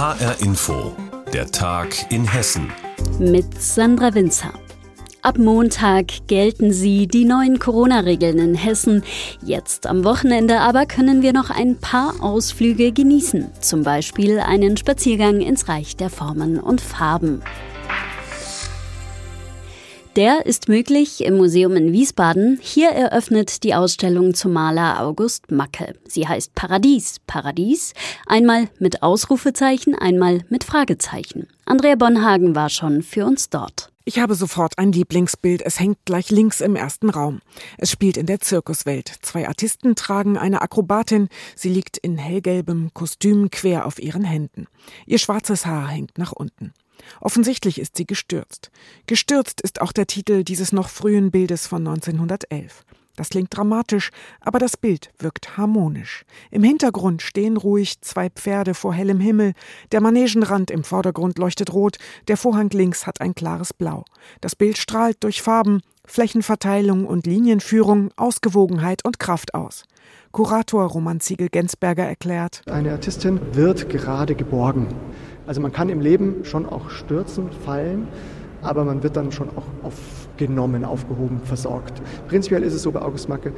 HR Info, der Tag in Hessen. Mit Sandra Winzer. Ab Montag gelten sie, die neuen Corona-Regeln in Hessen. Jetzt am Wochenende aber können wir noch ein paar Ausflüge genießen. Zum Beispiel einen Spaziergang ins Reich der Formen und Farben. Der ist möglich im Museum in Wiesbaden. Hier eröffnet die Ausstellung zum Maler August Macke. Sie heißt Paradies. Paradies, einmal mit Ausrufezeichen, einmal mit Fragezeichen. Andrea Bonhagen war schon für uns dort. Ich habe sofort ein Lieblingsbild. Es hängt gleich links im ersten Raum. Es spielt in der Zirkuswelt. Zwei Artisten tragen eine Akrobatin. Sie liegt in hellgelbem Kostüm quer auf ihren Händen. Ihr schwarzes Haar hängt nach unten. Offensichtlich ist sie gestürzt. Gestürzt ist auch der Titel dieses noch frühen Bildes von 1911. Das klingt dramatisch, aber das Bild wirkt harmonisch. Im Hintergrund stehen ruhig zwei Pferde vor hellem Himmel, der Manegenrand im Vordergrund leuchtet rot, der Vorhang links hat ein klares Blau. Das Bild strahlt durch Farben, Flächenverteilung und Linienführung, Ausgewogenheit und Kraft aus. Kurator Roman Ziegel-Gensberger erklärt: Eine Artistin wird gerade geborgen. Also man kann im Leben schon auch stürzen, fallen, aber man wird dann schon auch aufgenommen, aufgehoben, versorgt. Prinzipiell ist es so bei August Macke,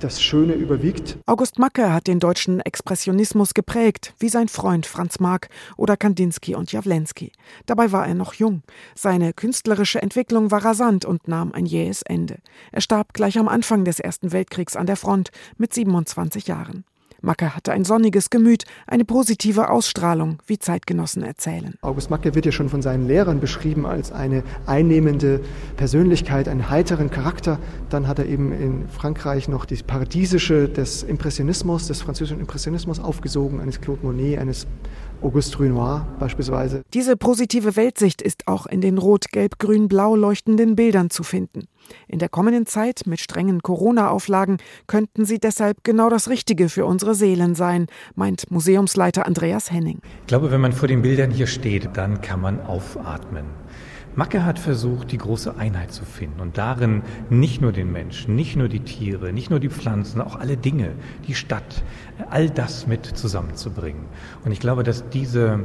das Schöne überwiegt. August Macke hat den deutschen Expressionismus geprägt, wie sein Freund Franz Marc oder Kandinsky und Jawlensky. Dabei war er noch jung. Seine künstlerische Entwicklung war rasant und nahm ein jähes Ende. Er starb gleich am Anfang des Ersten Weltkriegs an der Front mit 27 Jahren. Macke hatte ein sonniges Gemüt, eine positive Ausstrahlung, wie Zeitgenossen erzählen. August Macke wird ja schon von seinen Lehrern beschrieben als eine einnehmende Persönlichkeit, einen heiteren Charakter. Dann hat er eben in Frankreich noch die paradiesische des Impressionismus, des französischen Impressionismus aufgesogen, eines Claude Monet, eines Auguste Renoir beispielsweise. Diese positive Weltsicht ist auch in den rot-gelb-grün-blau leuchtenden Bildern zu finden. In der kommenden Zeit mit strengen Corona-Auflagen könnten sie deshalb genau das Richtige für unsere Seelen sein, meint Museumsleiter Andreas Henning. Ich glaube, wenn man vor den Bildern hier steht, dann kann man aufatmen. Macke hat versucht, die große Einheit zu finden und darin nicht nur den Menschen, nicht nur die Tiere, nicht nur die Pflanzen, auch alle Dinge, die Stadt, all das mit zusammenzubringen. Und ich glaube, dass diese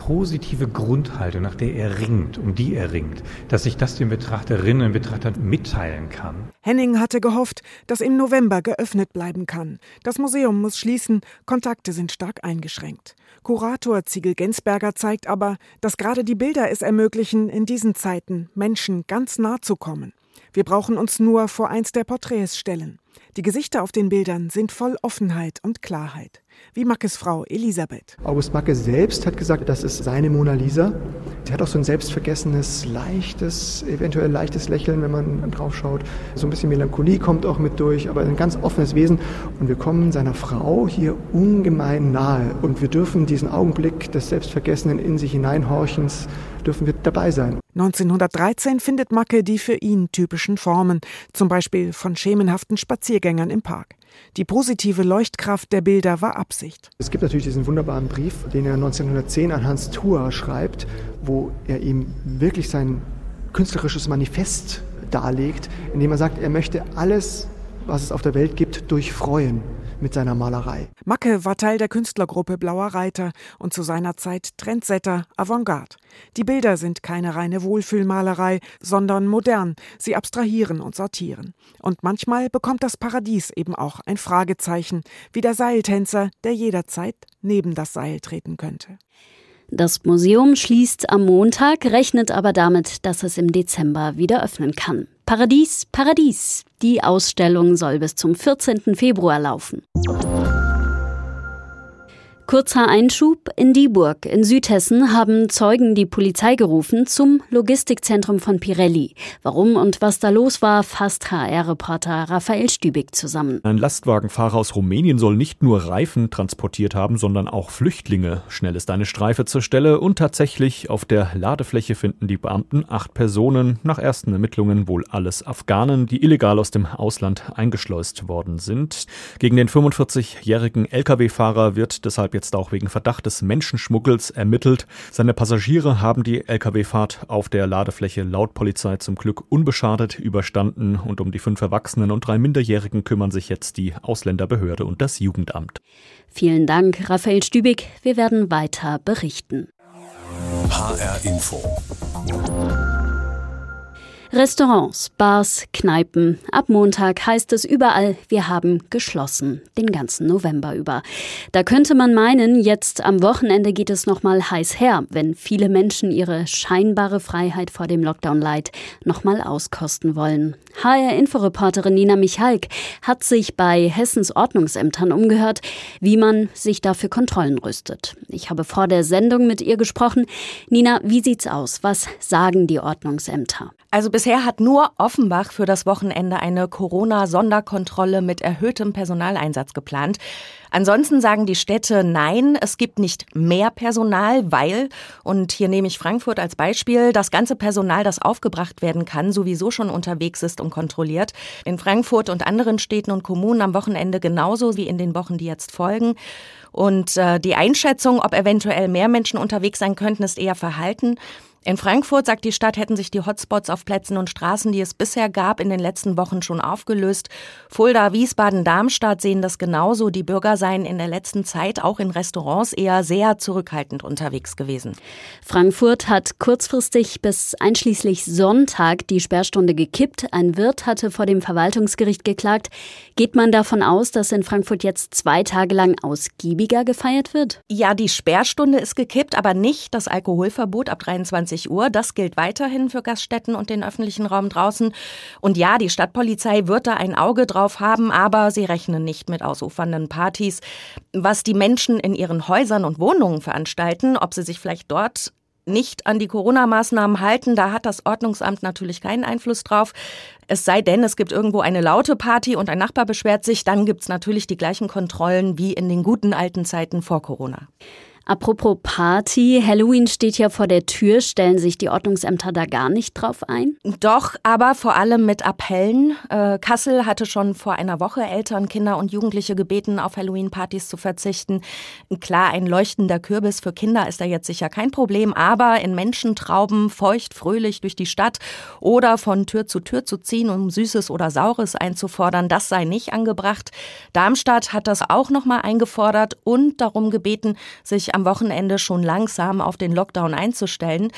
positive Grundhaltung, nach der er ringt, um die er ringt, dass sich das den Betrachterinnen und Betrachtern mitteilen kann. Henning hatte gehofft, dass im November geöffnet bleiben kann. Das Museum muss schließen, Kontakte sind stark eingeschränkt. Kurator Ziegel Gensberger zeigt aber, dass gerade die Bilder es ermöglichen, in diesen Zeiten Menschen ganz nah zu kommen. Wir brauchen uns nur vor eins der Porträts stellen. Die Gesichter auf den Bildern sind voll Offenheit und Klarheit. Wie Mackes Frau Elisabeth. August Macke selbst hat gesagt, das ist seine Mona Lisa. Sie hat auch so ein selbstvergessenes, leichtes, eventuell leichtes Lächeln, wenn man drauf schaut. So ein bisschen Melancholie kommt auch mit durch, aber ein ganz offenes Wesen. Und wir kommen seiner Frau hier ungemein nahe. Und wir dürfen diesen Augenblick des Selbstvergessenen in sich hineinhorchens, dürfen wir dabei sein. 1913 findet Macke die für ihn typischen Formen, zum Beispiel von schemenhaften Spaziergängern im Park. Die positive Leuchtkraft der Bilder war Absicht. Es gibt natürlich diesen wunderbaren Brief, den er 1910 an Hans Thur schreibt, wo er ihm wirklich sein künstlerisches Manifest darlegt, indem er sagt, er möchte alles, was es auf der Welt gibt, durchfreuen mit seiner Malerei. Macke war Teil der Künstlergruppe Blauer Reiter und zu seiner Zeit Trendsetter Avantgarde. Die Bilder sind keine reine Wohlfühlmalerei, sondern modern. Sie abstrahieren und sortieren. Und manchmal bekommt das Paradies eben auch ein Fragezeichen, wie der Seiltänzer, der jederzeit neben das Seil treten könnte. Das Museum schließt am Montag, rechnet aber damit, dass es im Dezember wieder öffnen kann. Paradies, Paradies. Die Ausstellung soll bis zum 14. Februar laufen. Kurzer Einschub. In Dieburg in Südhessen haben Zeugen die Polizei gerufen zum Logistikzentrum von Pirelli. Warum und was da los war, fasst HR-Reporter Raphael Stübig zusammen. Ein Lastwagenfahrer aus Rumänien soll nicht nur Reifen transportiert haben, sondern auch Flüchtlinge. Schnell ist eine Streife zur Stelle und tatsächlich auf der Ladefläche finden die Beamten acht Personen, nach ersten Ermittlungen wohl alles Afghanen, die illegal aus dem Ausland eingeschleust worden sind. Gegen den 45-jährigen Lkw-Fahrer wird deshalb jetzt jetzt auch wegen Verdacht des Menschenschmuggels ermittelt. Seine Passagiere haben die Lkw-Fahrt auf der Ladefläche laut Polizei zum Glück unbeschadet überstanden und um die fünf Erwachsenen und drei Minderjährigen kümmern sich jetzt die Ausländerbehörde und das Jugendamt. Vielen Dank, Raphael Stübig. Wir werden weiter berichten. HR Info. Restaurants, Bars, Kneipen. Ab Montag heißt es überall, wir haben geschlossen, den ganzen November über. Da könnte man meinen, jetzt am Wochenende geht es nochmal heiß her, wenn viele Menschen ihre scheinbare Freiheit vor dem Lockdown Light nochmal auskosten wollen. HR-Inforeporterin Nina Michalk hat sich bei Hessens Ordnungsämtern umgehört, wie man sich dafür Kontrollen rüstet. Ich habe vor der Sendung mit ihr gesprochen. Nina, wie sieht's aus? Was sagen die Ordnungsämter? Also bisher hat nur Offenbach für das Wochenende eine Corona-Sonderkontrolle mit erhöhtem Personaleinsatz geplant. Ansonsten sagen die Städte nein, es gibt nicht mehr Personal, weil, und hier nehme ich Frankfurt als Beispiel, das ganze Personal, das aufgebracht werden kann, sowieso schon unterwegs ist und kontrolliert. In Frankfurt und anderen Städten und Kommunen am Wochenende genauso wie in den Wochen, die jetzt folgen. Und äh, die Einschätzung, ob eventuell mehr Menschen unterwegs sein könnten, ist eher verhalten. In Frankfurt, sagt die Stadt, hätten sich die Hotspots auf Plätzen und Straßen, die es bisher gab, in den letzten Wochen schon aufgelöst. Fulda, Wiesbaden, Darmstadt sehen das genauso. Die Bürger seien in der letzten Zeit auch in Restaurants eher sehr zurückhaltend unterwegs gewesen. Frankfurt hat kurzfristig bis einschließlich Sonntag die Sperrstunde gekippt. Ein Wirt hatte vor dem Verwaltungsgericht geklagt. Geht man davon aus, dass in Frankfurt jetzt zwei Tage lang ausgiebiger gefeiert wird? Ja, die Sperrstunde ist gekippt, aber nicht das Alkoholverbot ab 23 20 Uhr. Das gilt weiterhin für Gaststätten und den öffentlichen Raum draußen. Und ja, die Stadtpolizei wird da ein Auge drauf haben, aber sie rechnen nicht mit ausufernden Partys. Was die Menschen in ihren Häusern und Wohnungen veranstalten, ob sie sich vielleicht dort nicht an die Corona-Maßnahmen halten, da hat das Ordnungsamt natürlich keinen Einfluss drauf. Es sei denn, es gibt irgendwo eine laute Party und ein Nachbar beschwert sich, dann gibt es natürlich die gleichen Kontrollen wie in den guten alten Zeiten vor Corona. Apropos Party, Halloween steht ja vor der Tür. Stellen sich die Ordnungsämter da gar nicht drauf ein? Doch, aber vor allem mit Appellen. Äh, Kassel hatte schon vor einer Woche Eltern, Kinder und Jugendliche gebeten, auf Halloween-Partys zu verzichten. Klar, ein leuchtender Kürbis für Kinder ist da jetzt sicher kein Problem, aber in Menschentrauben feucht fröhlich durch die Stadt oder von Tür zu Tür zu ziehen, um Süßes oder Saures einzufordern, das sei nicht angebracht. Darmstadt hat das auch nochmal eingefordert und darum gebeten, sich am am Wochenende schon langsam auf den Lockdown einzustellen.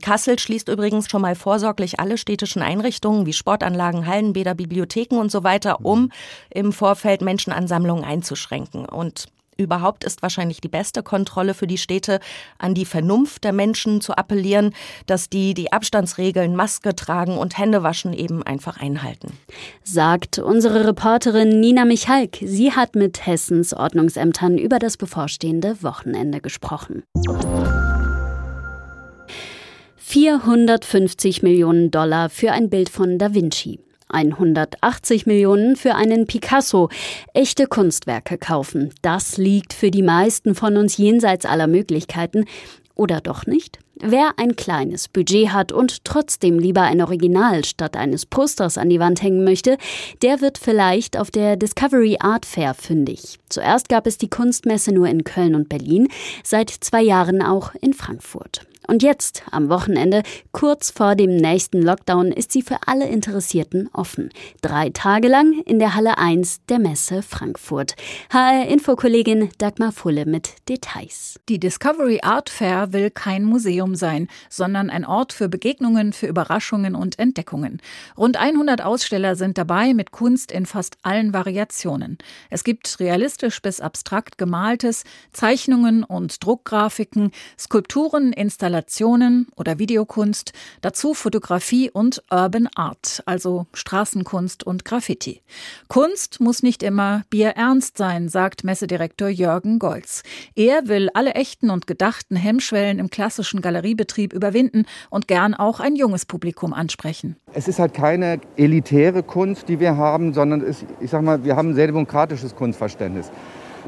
Kassel schließt übrigens schon mal vorsorglich alle städtischen Einrichtungen wie Sportanlagen, Hallenbäder, Bibliotheken und so weiter, um im Vorfeld Menschenansammlungen einzuschränken. Und überhaupt ist wahrscheinlich die beste Kontrolle für die Städte, an die Vernunft der Menschen zu appellieren, dass die die Abstandsregeln, Maske tragen und Händewaschen eben einfach einhalten. Sagt unsere Reporterin Nina Michalk. Sie hat mit Hessens Ordnungsämtern über das bevorstehende Wochenende gesprochen. 450 Millionen Dollar für ein Bild von Da Vinci. 180 Millionen für einen Picasso. Echte Kunstwerke kaufen. Das liegt für die meisten von uns jenseits aller Möglichkeiten. Oder doch nicht? Wer ein kleines Budget hat und trotzdem lieber ein Original statt eines Posters an die Wand hängen möchte, der wird vielleicht auf der Discovery Art Fair fündig. Zuerst gab es die Kunstmesse nur in Köln und Berlin, seit zwei Jahren auch in Frankfurt. Und jetzt, am Wochenende, kurz vor dem nächsten Lockdown, ist sie für alle Interessierten offen. Drei Tage lang in der Halle 1 der Messe Frankfurt. HR-Infokollegin Dagmar Fulle mit Details. Die Discovery Art Fair will kein Museum sein, sondern ein Ort für Begegnungen, für Überraschungen und Entdeckungen. Rund 100 Aussteller sind dabei mit Kunst in fast allen Variationen. Es gibt realistisch bis abstrakt gemaltes, Zeichnungen und Druckgrafiken, Skulpturen, Installationen, Installationen oder Videokunst, dazu Fotografie und Urban Art, also Straßenkunst und Graffiti. Kunst muss nicht immer bierernst sein, sagt Messedirektor Jürgen Golz. Er will alle echten und gedachten Hemmschwellen im klassischen Galeriebetrieb überwinden und gern auch ein junges Publikum ansprechen. Es ist halt keine elitäre Kunst, die wir haben, sondern es, ich sag mal, wir haben ein sehr demokratisches Kunstverständnis.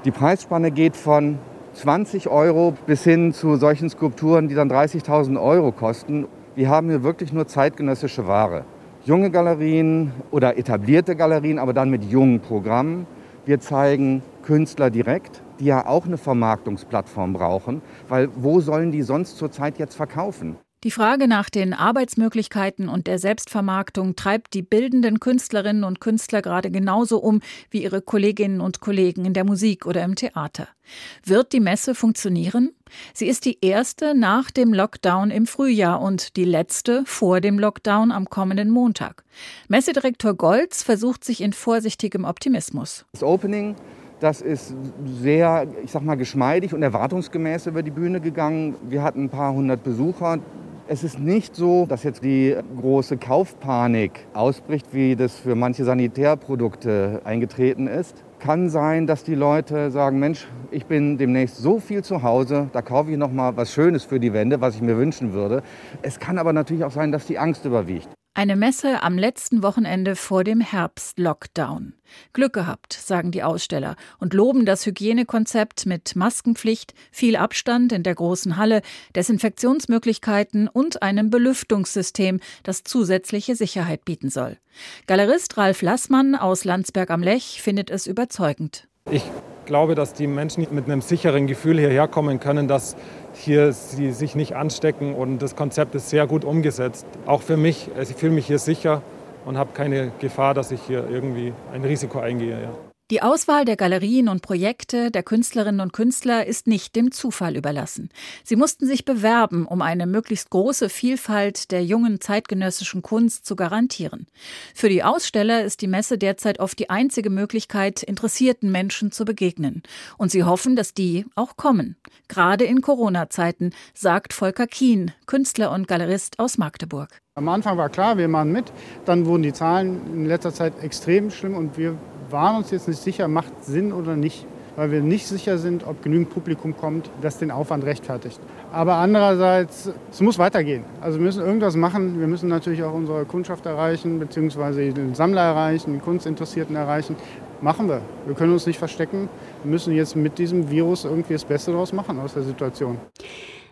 Die Preisspanne geht von 20 Euro bis hin zu solchen Skulpturen, die dann 30.000 Euro kosten. Wir haben hier wirklich nur zeitgenössische Ware. Junge Galerien oder etablierte Galerien, aber dann mit jungen Programmen. Wir zeigen Künstler direkt. die ja auch eine Vermarktungsplattform brauchen, weil wo sollen die sonst zurzeit jetzt verkaufen? Die Frage nach den Arbeitsmöglichkeiten und der Selbstvermarktung treibt die bildenden Künstlerinnen und Künstler gerade genauso um wie ihre Kolleginnen und Kollegen in der Musik oder im Theater. Wird die Messe funktionieren? Sie ist die erste nach dem Lockdown im Frühjahr und die letzte vor dem Lockdown am kommenden Montag. Messedirektor Golz versucht sich in vorsichtigem Optimismus. Das Opening das ist sehr, ich sag mal, geschmeidig und erwartungsgemäß über die Bühne gegangen. Wir hatten ein paar hundert Besucher. Es ist nicht so, dass jetzt die große Kaufpanik ausbricht, wie das für manche Sanitärprodukte eingetreten ist. Kann sein, dass die Leute sagen, Mensch, ich bin demnächst so viel zu Hause, da kaufe ich noch mal was Schönes für die Wände, was ich mir wünschen würde. Es kann aber natürlich auch sein, dass die Angst überwiegt. Eine Messe am letzten Wochenende vor dem Herbst-Lockdown. Glück gehabt, sagen die Aussteller und loben das Hygienekonzept mit Maskenpflicht, viel Abstand in der großen Halle, Desinfektionsmöglichkeiten und einem Belüftungssystem, das zusätzliche Sicherheit bieten soll. Galerist Ralf Lassmann aus Landsberg am Lech findet es überzeugend. Ich glaube, dass die Menschen mit einem sicheren Gefühl hierher kommen können, dass hier sie sich nicht anstecken und das Konzept ist sehr gut umgesetzt. Auch für mich, ich fühle mich hier sicher und habe keine Gefahr, dass ich hier irgendwie ein Risiko eingehe. Ja. Die Auswahl der Galerien und Projekte der Künstlerinnen und Künstler ist nicht dem Zufall überlassen. Sie mussten sich bewerben, um eine möglichst große Vielfalt der jungen zeitgenössischen Kunst zu garantieren. Für die Aussteller ist die Messe derzeit oft die einzige Möglichkeit, interessierten Menschen zu begegnen. Und sie hoffen, dass die auch kommen. Gerade in Corona-Zeiten, sagt Volker Kien, Künstler und Galerist aus Magdeburg. Am Anfang war klar, wir machen mit. Dann wurden die Zahlen in letzter Zeit extrem schlimm und wir waren uns jetzt nicht sicher, macht Sinn oder nicht, weil wir nicht sicher sind, ob genügend Publikum kommt, das den Aufwand rechtfertigt. Aber andererseits, es muss weitergehen. Also wir müssen irgendwas machen. Wir müssen natürlich auch unsere Kundschaft erreichen, beziehungsweise den Sammler erreichen, den Kunstinteressierten erreichen. Machen wir. Wir können uns nicht verstecken. Wir müssen jetzt mit diesem Virus irgendwie das Beste daraus machen aus der Situation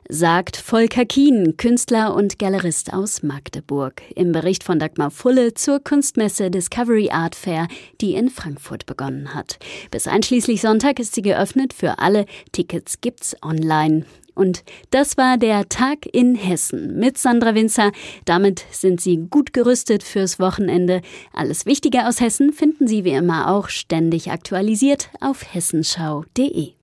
sagt Volker Kien, Künstler und Galerist aus Magdeburg, im Bericht von Dagmar Fulle zur Kunstmesse Discovery Art Fair, die in Frankfurt begonnen hat. Bis einschließlich Sonntag ist sie geöffnet für alle. Tickets gibt's online. Und das war der Tag in Hessen mit Sandra Winzer. Damit sind Sie gut gerüstet fürs Wochenende. Alles Wichtige aus Hessen finden Sie wie immer auch ständig aktualisiert auf hessenschau.de.